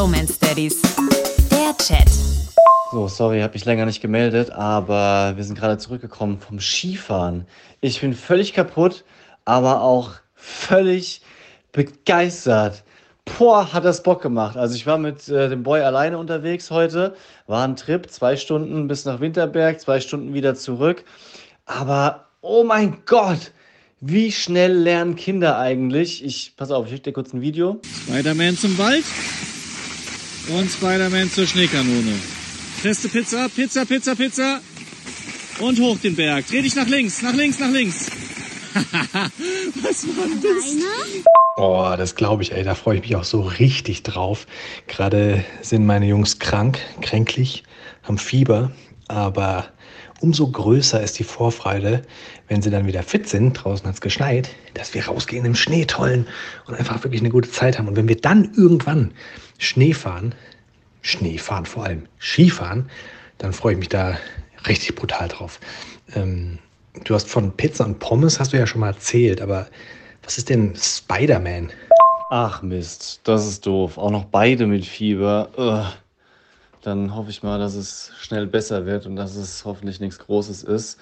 Bromance Daddies. Der Chat. So, sorry, ich habe mich länger nicht gemeldet, aber wir sind gerade zurückgekommen vom Skifahren. Ich bin völlig kaputt, aber auch völlig begeistert. Boah, hat das Bock gemacht. Also ich war mit äh, dem Boy alleine unterwegs heute, war ein Trip, zwei Stunden bis nach Winterberg, zwei Stunden wieder zurück. Aber oh mein Gott, wie schnell lernen Kinder eigentlich? Ich, pass auf, ich schicke dir kurz ein Video. Spider-Man zum Wald und Spider-Man zur Schneekanone. Feste Pizza, Pizza, Pizza, Pizza und hoch den Berg. Dreh dich nach links, nach links, nach links. Was war denn das? Oh, das glaube ich, ey. Da freue ich mich auch so richtig drauf. Gerade sind meine Jungs krank, kränklich, haben Fieber. Aber umso größer ist die Vorfreude, wenn sie dann wieder fit sind. Draußen hat es geschneit, dass wir rausgehen im Schnee tollen und einfach wirklich eine gute Zeit haben. Und wenn wir dann irgendwann Schnee fahren, Schnee fahren vor allem, Skifahren, dann freue ich mich da richtig brutal drauf. Ähm, du hast von Pizza und Pommes hast du ja schon mal erzählt, aber was ist denn Spider-Man? Ach Mist, das ist doof. Auch noch beide mit Fieber. Ugh. Dann hoffe ich mal, dass es schnell besser wird und dass es hoffentlich nichts Großes ist.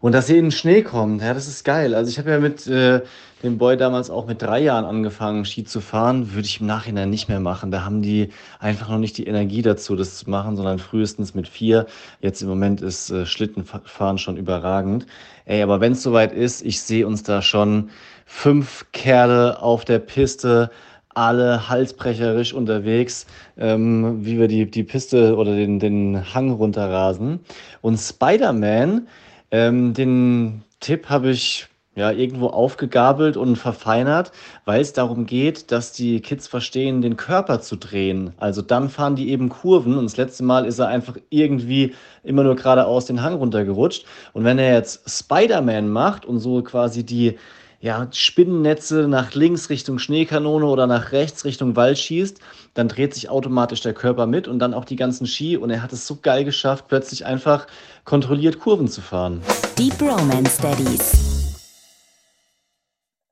Und dass eben Schnee kommt, ja, das ist geil. Also ich habe ja mit äh, dem Boy damals auch mit drei Jahren angefangen, Ski zu fahren. Würde ich im Nachhinein nicht mehr machen. Da haben die einfach noch nicht die Energie dazu, das zu machen, sondern frühestens mit vier. Jetzt im Moment ist äh, Schlittenfahren schon überragend. Ey, aber wenn es soweit ist, ich sehe uns da schon fünf Kerle auf der Piste, alle halsbrecherisch unterwegs, ähm, wie wir die, die Piste oder den, den Hang runterrasen. Und Spider-Man, ähm, den Tipp habe ich ja irgendwo aufgegabelt und verfeinert, weil es darum geht, dass die Kids verstehen, den Körper zu drehen. Also dann fahren die eben Kurven und das letzte Mal ist er einfach irgendwie immer nur geradeaus den Hang runtergerutscht. Und wenn er jetzt Spider-Man macht und so quasi die ja, Spinnennetze nach links Richtung Schneekanone oder nach rechts Richtung Wald schießt, dann dreht sich automatisch der Körper mit und dann auch die ganzen Ski. Und er hat es so geil geschafft, plötzlich einfach kontrolliert Kurven zu fahren. Deep Romance Daddies.